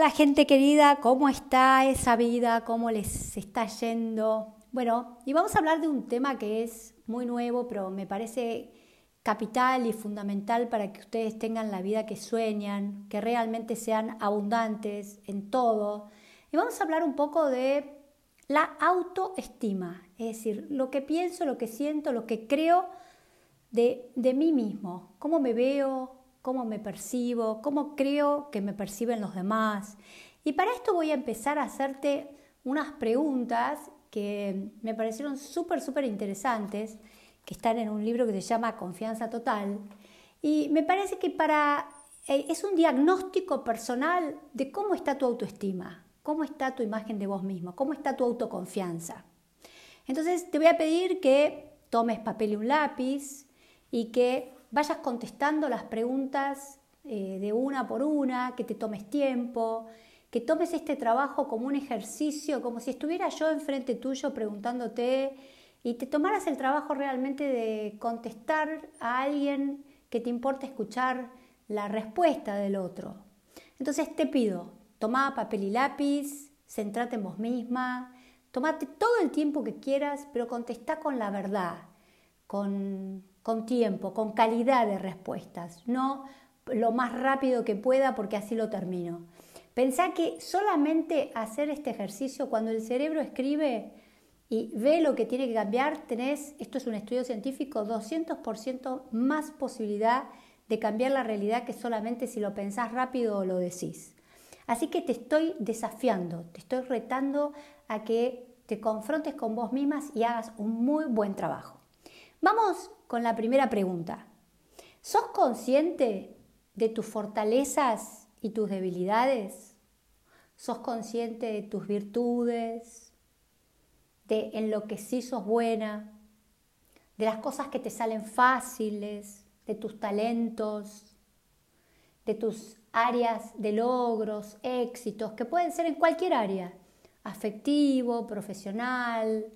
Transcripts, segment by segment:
Hola gente querida, ¿cómo está esa vida? ¿Cómo les está yendo? Bueno, y vamos a hablar de un tema que es muy nuevo, pero me parece capital y fundamental para que ustedes tengan la vida que sueñan, que realmente sean abundantes en todo. Y vamos a hablar un poco de la autoestima, es decir, lo que pienso, lo que siento, lo que creo de, de mí mismo, cómo me veo, cómo me percibo, cómo creo que me perciben los demás. Y para esto voy a empezar a hacerte unas preguntas que me parecieron súper, súper interesantes, que están en un libro que se llama Confianza Total. Y me parece que para eh, es un diagnóstico personal de cómo está tu autoestima, cómo está tu imagen de vos mismo, cómo está tu autoconfianza. Entonces te voy a pedir que tomes papel y un lápiz y que vayas contestando las preguntas eh, de una por una, que te tomes tiempo, que tomes este trabajo como un ejercicio, como si estuviera yo enfrente tuyo preguntándote y te tomaras el trabajo realmente de contestar a alguien que te importa escuchar la respuesta del otro. Entonces te pido, toma papel y lápiz, centrate en vos misma, tomate todo el tiempo que quieras, pero contesta con la verdad, con con tiempo, con calidad de respuestas, no lo más rápido que pueda porque así lo termino. Pensá que solamente hacer este ejercicio, cuando el cerebro escribe y ve lo que tiene que cambiar, tenés, esto es un estudio científico, 200% más posibilidad de cambiar la realidad que solamente si lo pensás rápido o lo decís. Así que te estoy desafiando, te estoy retando a que te confrontes con vos mismas y hagas un muy buen trabajo. Vamos con la primera pregunta. ¿Sos consciente de tus fortalezas y tus debilidades? ¿Sos consciente de tus virtudes? ¿De en lo que sí sos buena? ¿De las cosas que te salen fáciles? ¿De tus talentos? ¿De tus áreas de logros, éxitos, que pueden ser en cualquier área? Afectivo, profesional,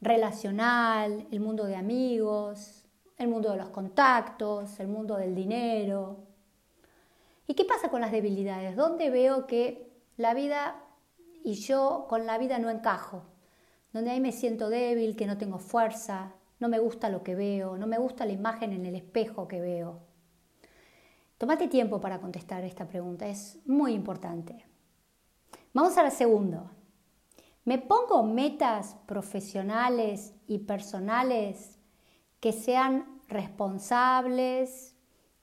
relacional, el mundo de amigos, el mundo de los contactos, el mundo del dinero. ¿Y qué pasa con las debilidades? ¿Dónde veo que la vida y yo con la vida no encajo? Donde ahí me siento débil, que no tengo fuerza, no me gusta lo que veo, no me gusta la imagen en el espejo que veo. Tómate tiempo para contestar esta pregunta, es muy importante. Vamos a la segunda. Me pongo metas profesionales y personales que sean responsables,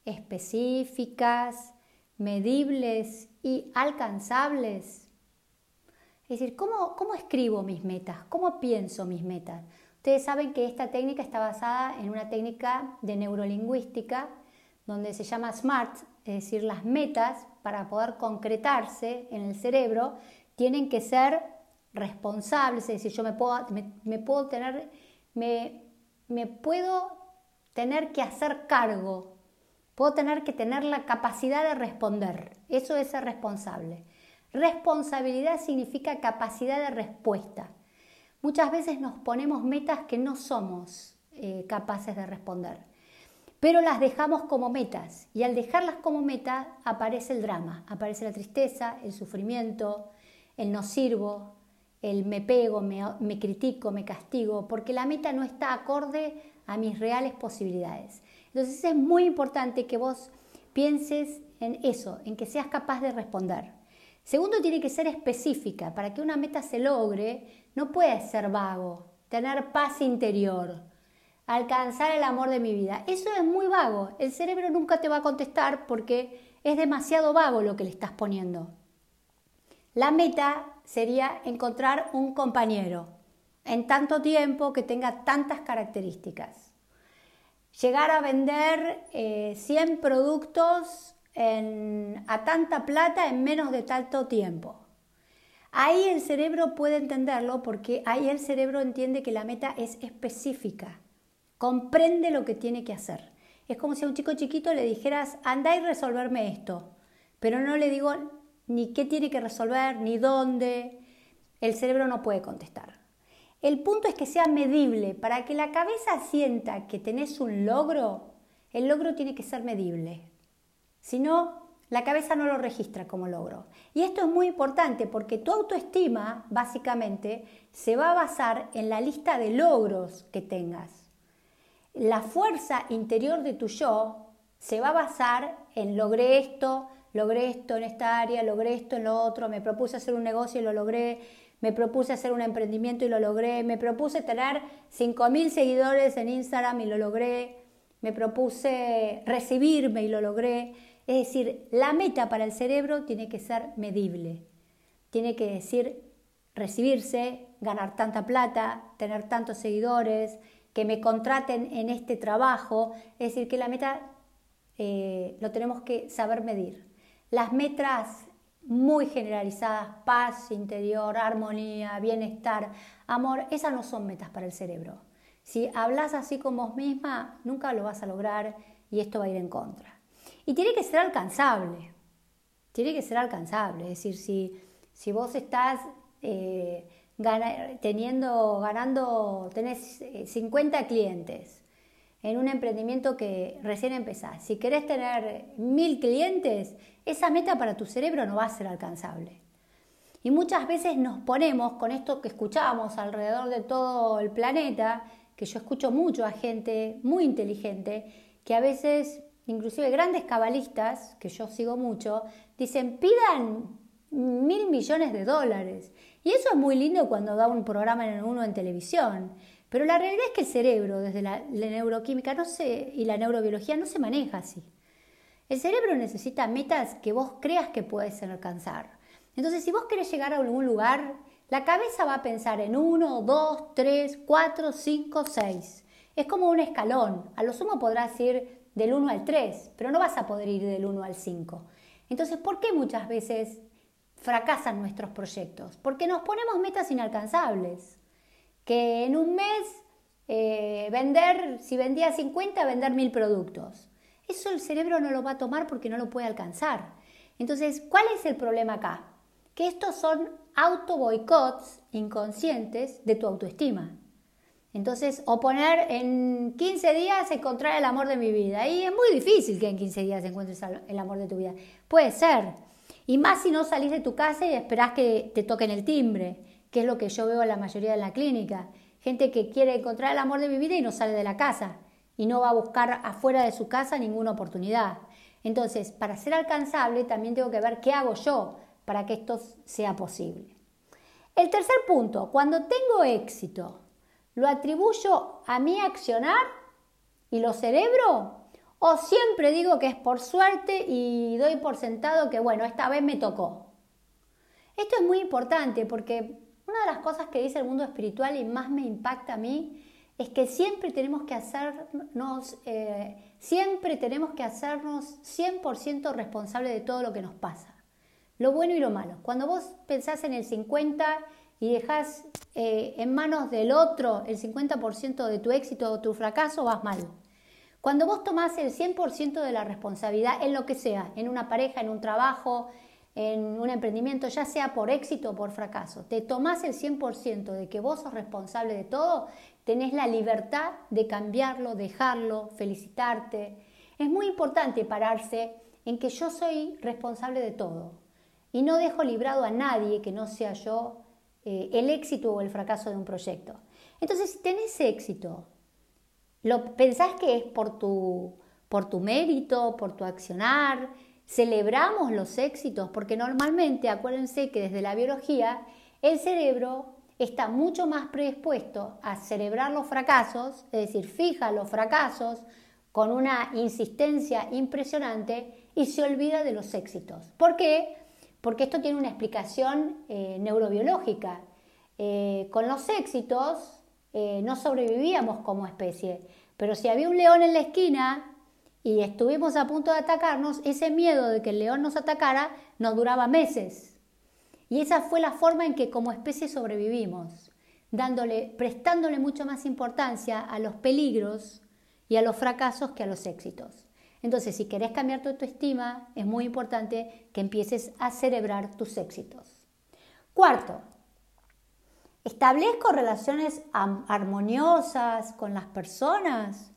específicas, medibles y alcanzables. Es decir, ¿cómo, ¿cómo, escribo mis metas? ¿Cómo pienso mis metas? Ustedes saben que esta técnica está basada en una técnica de neurolingüística donde se llama SMART, es decir, las metas para poder concretarse en el cerebro tienen que ser responsables, es decir, yo me puedo, me, puedo tener, me, me puedo tener que hacer cargo, puedo tener que tener la capacidad de responder. Eso es ser responsable. Responsabilidad significa capacidad de respuesta. Muchas veces nos ponemos metas que no somos eh, capaces de responder, pero las dejamos como metas y al dejarlas como meta aparece el drama, aparece la tristeza, el sufrimiento, el no sirvo, el me pego, me, critico, me castigo, porque la meta no está acorde a mis reales posibilidades. Entonces es muy importante que vos pienses en eso, en que seas capaz de responder. Segundo, tiene que ser específica. Para que una meta se logre, no puede ser vago, tener paz interior, alcanzar el amor de mi vida. Eso es muy vago. El cerebro nunca te va a contestar porque es demasiado vago lo que le estás poniendo. La meta sería encontrar un compañero en tanto tiempo que tenga tantas características. Llegar a vender 100 eh, productos a tanta plata en menos de tanto tiempo. Ahí el cerebro puede entenderlo porque ahí el cerebro entiende que la meta es específica, comprende lo que tiene que hacer. Es como si a un chico chiquito le dijeras, anda y resolverme esto, pero no le digo ni qué tiene que resolver, ni dónde. El cerebro no puede contestar. El punto es que sea medible. Para que la cabeza sienta que tenés un logro, el logro tiene que ser medible. Si no, la cabeza no lo registra como logro. Y esto es muy importante porque tu autoestima, básicamente, se va a basar en la lista de logros que tengas. La fuerza interior de tu yo se va a basar en logré esto, logré esto en esta área, logré esto en lo otro, me propuse hacer un negocio y lo logré, me propuse hacer un emprendimiento y lo logré, me propuse tener 5.000 seguidores en Instagram y lo logré, me propuse recibirme y lo logré. Es decir, la meta para el cerebro tiene que ser medible. Tiene que decir recibirse, ganar tanta plata, tener tantos seguidores, que me contraten en este trabajo. Es decir, que la meta eh, lo tenemos que saber medir. Las metas muy generalizadas, paz interior, armonía, bienestar, amor, esas no son metas para el cerebro. Si hablas así con vos misma, nunca lo vas a lograr y esto va a ir en contra. Y tiene que ser alcanzable. Tiene que ser alcanzable. Es decir, si, si vos estás eh, teniendo, ganando, tenés 50 eh, clientes en un emprendimiento que recién empezás, si querés tener mil clientes, esa meta para tu cerebro no va a ser alcanzable. Y muchas veces nos ponemos con esto que escuchamos alrededor de todo el planeta, que yo escucho mucho a gente muy inteligente, que a veces inclusive grandes cabalistas, que yo sigo mucho, dicen pidan mil millones de dólares. Y eso es muy lindo cuando da un programa en uno en televisión. Pero la realidad es que el cerebro, desde la, neuroquímica no y la neurobiología, no se maneja así. El cerebro necesita metas que vos creas que puedes alcanzar. Entonces, si vos querés llegar a algún lugar, la cabeza va a pensar en uno, dos, tres, cuatro, cinco, seis. Es como un escalón. A lo sumo podrás ir del 1 al 3, pero no vas a poder ir del 1 al 5. Entonces, ¿por qué muchas veces fracasan nuestros proyectos? Porque nos ponemos metas inalcanzables. Que en un mes eh, vender, si vendía 50, vender 1000 productos. Eso el cerebro no lo va a tomar porque no lo puede alcanzar. Entonces, ¿cuál es el problema acá? Que estos son auto boicots inconscientes de tu autoestima. Entonces, o poner en 15 días encontrar el amor de mi vida. Y es muy difícil que en 15 días encuentres el amor de tu vida. Puede ser. Y más si no salís de tu casa y esperás que te toquen el timbre, que es lo que yo veo en la mayoría de la clínica. Gente que quiere encontrar el amor de mi vida y no sale de la casa. Y no va a buscar afuera de su casa ninguna oportunidad. Entonces, para ser alcanzable también tengo que ver qué hago yo para que esto sea posible. El tercer punto, cuando tengo éxito, ¿Lo atribuyo a mi accionar y lo cerebro? ¿O siempre digo que es por suerte y doy por sentado que, bueno, esta vez me tocó? Esto es muy importante porque una de las cosas que dice el mundo espiritual y más me impacta a mí es que siempre tenemos que hacernos, eh, siempre tenemos que hacernos 100% responsable de todo lo que nos pasa, lo bueno y lo malo. Cuando vos pensás en el 50 y dejas eh, en manos del otro el 50% de tu éxito o tu fracaso, vas mal. Cuando vos tomás el 100% de la responsabilidad en lo que sea, en una pareja, en un trabajo, en un emprendimiento, ya sea por éxito o por fracaso, te tomás el 100% de que vos sos responsable de todo, tenés la libertad de cambiarlo, dejarlo, felicitarte. Es muy importante pararse en que yo soy responsable de todo y no dejo librado a nadie que no sea yo eh, el éxito o el fracaso de un proyecto. Entonces, si tenés éxito, ¿lo pensás que es por tu, por tu mérito, por tu accionar? Celebramos los éxitos porque normalmente, acuérdense que desde la biología, el cerebro está mucho más predispuesto a celebrar los fracasos, es decir, fija los fracasos con una insistencia impresionante y se olvida de los éxitos. ¿Por qué? porque esto tiene una explicación eh, neurobiológica. Eh, con los éxitos eh, no sobrevivíamos como especie, pero si había un león en la esquina y estuvimos a punto de atacarnos, ese miedo de que el león nos atacara nos duraba meses. Y esa fue la forma en que como especie sobrevivimos, dándole, prestándole mucho más importancia a los peligros y a los fracasos que a los éxitos. Entonces, si querés cambiar tu autoestima, es muy importante que empieces a celebrar tus éxitos. Cuarto, establezco relaciones armoniosas con las personas.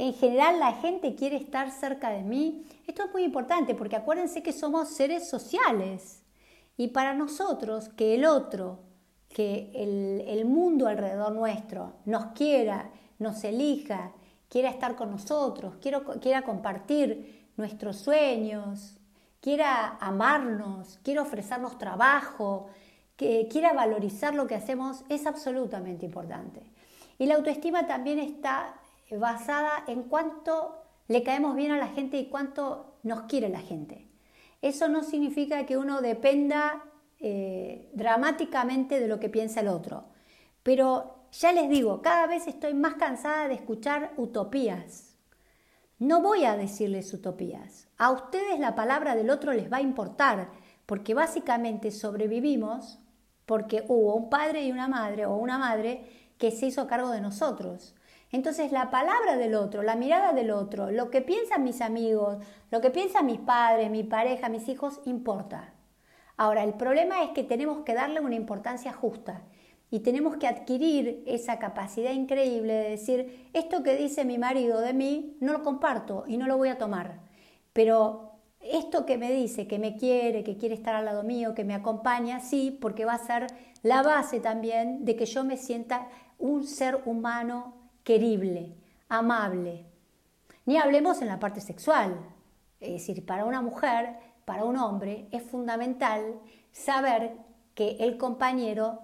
En general la gente quiere estar cerca de mí. Esto es muy importante porque acuérdense que somos seres sociales y para nosotros que el otro, que el, mundo alrededor nuestro nos quiera, nos elija, quiera estar con nosotros, quiera compartir nuestros sueños, quiera amarnos, quiera ofrecernos trabajo, que quiera valorizar lo que hacemos, es absolutamente importante. Y la autoestima también está basada en cuánto le caemos bien a la gente y cuánto nos quiere la gente. Eso no significa que uno dependa eh, dramáticamente de lo que piensa el otro. Pero ya les digo, cada vez estoy más cansada de escuchar utopías. No voy a decirles utopías. A ustedes la palabra del otro les va a importar, porque básicamente sobrevivimos porque hubo un padre y una madre o una madre que se hizo cargo de nosotros. Entonces la palabra del otro, la mirada del otro, lo que piensan mis amigos, lo que piensan mis padres, mi pareja, mis hijos, importa. Ahora, el problema es que tenemos que darle una importancia justa y tenemos que adquirir esa capacidad increíble de decir, esto que dice mi marido de mí, no lo comparto y no lo voy a tomar. Pero esto que me dice, que me quiere, que quiere estar al lado mío, que me acompaña, sí, porque va a ser la base también de que yo me sienta un ser humano querible, amable. Ni hablemos en la parte sexual. Es decir, para una mujer, para un hombre, es fundamental saber que el compañero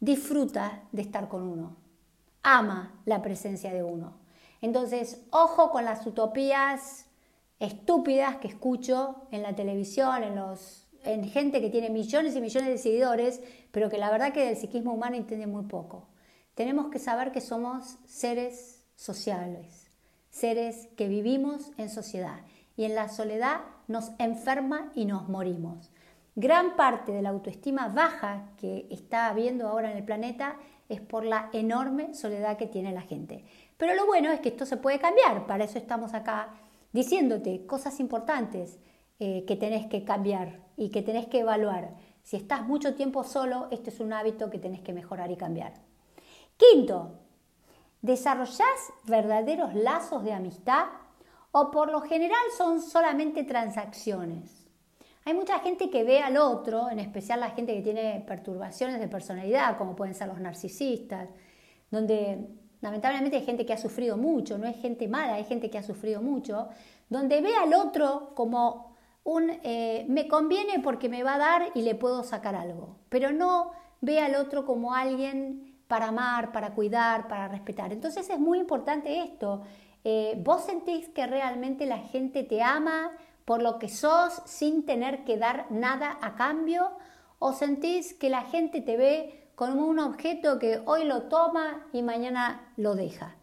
disfruta de estar con uno, ama la presencia de uno. Entonces, ojo con las utopías estúpidas que escucho en la televisión, en, los, en gente que tiene millones y millones de seguidores, pero que la verdad que del psiquismo humano entiende muy poco. Tenemos que saber que somos seres sociales, seres que vivimos en sociedad y en la soledad nos enferma y nos morimos. Gran parte de la autoestima baja que está habiendo ahora en el planeta es por la enorme soledad que tiene la gente. Pero lo bueno es que esto se puede cambiar, para eso estamos acá diciéndote cosas importantes eh, que tenés que cambiar y que tenés que evaluar. Si estás mucho tiempo solo, este es un hábito que tenés que mejorar y cambiar. Quinto, ¿desarrollás verdaderos lazos de amistad o por lo general son solamente transacciones? Hay mucha gente que ve al otro, en especial la gente que tiene perturbaciones de personalidad, como pueden ser los narcisistas, donde lamentablemente hay gente que ha sufrido mucho, no es gente mala, hay gente que ha sufrido mucho, donde ve al otro como un eh, me conviene porque me va a dar y le puedo sacar algo, pero no ve al otro como alguien para amar, para cuidar, para respetar. Entonces es muy importante esto. Eh, ¿Vos sentís que realmente la gente te ama? por lo que sos sin tener que dar nada a cambio? ¿O sentís que la gente te ve como un objeto que hoy lo toma y mañana lo deja?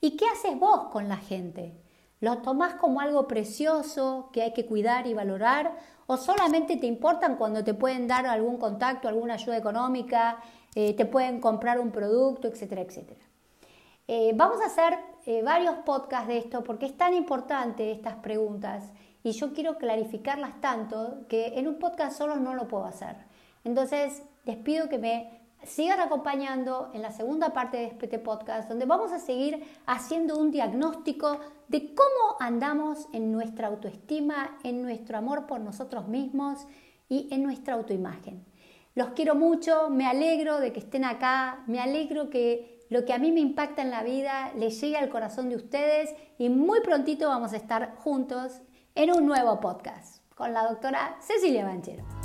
¿Y qué haces vos con la gente? ¿Lo tomás como algo precioso que hay que cuidar y valorar? ¿O solamente te importan cuando te pueden dar algún contacto, alguna ayuda económica, eh, te pueden comprar un producto, etcétera, etcétera? Eh, vamos a hacer eh, varios podcasts de esto porque es tan importante estas preguntas y yo quiero clarificarlas tanto que en un podcast solo no lo puedo hacer. Entonces, les pido que me sigan acompañando en la segunda parte de este podcast, donde vamos a seguir haciendo un diagnóstico de cómo andamos en nuestra autoestima, en nuestro amor por nosotros mismos y en nuestra autoimagen. Los quiero mucho, me alegro de que estén acá, me alegro que lo que a mí me impacta en la vida les llegue al corazón de ustedes y muy prontito vamos a estar juntos en un nuevo podcast con la doctora Cecilia Banchero.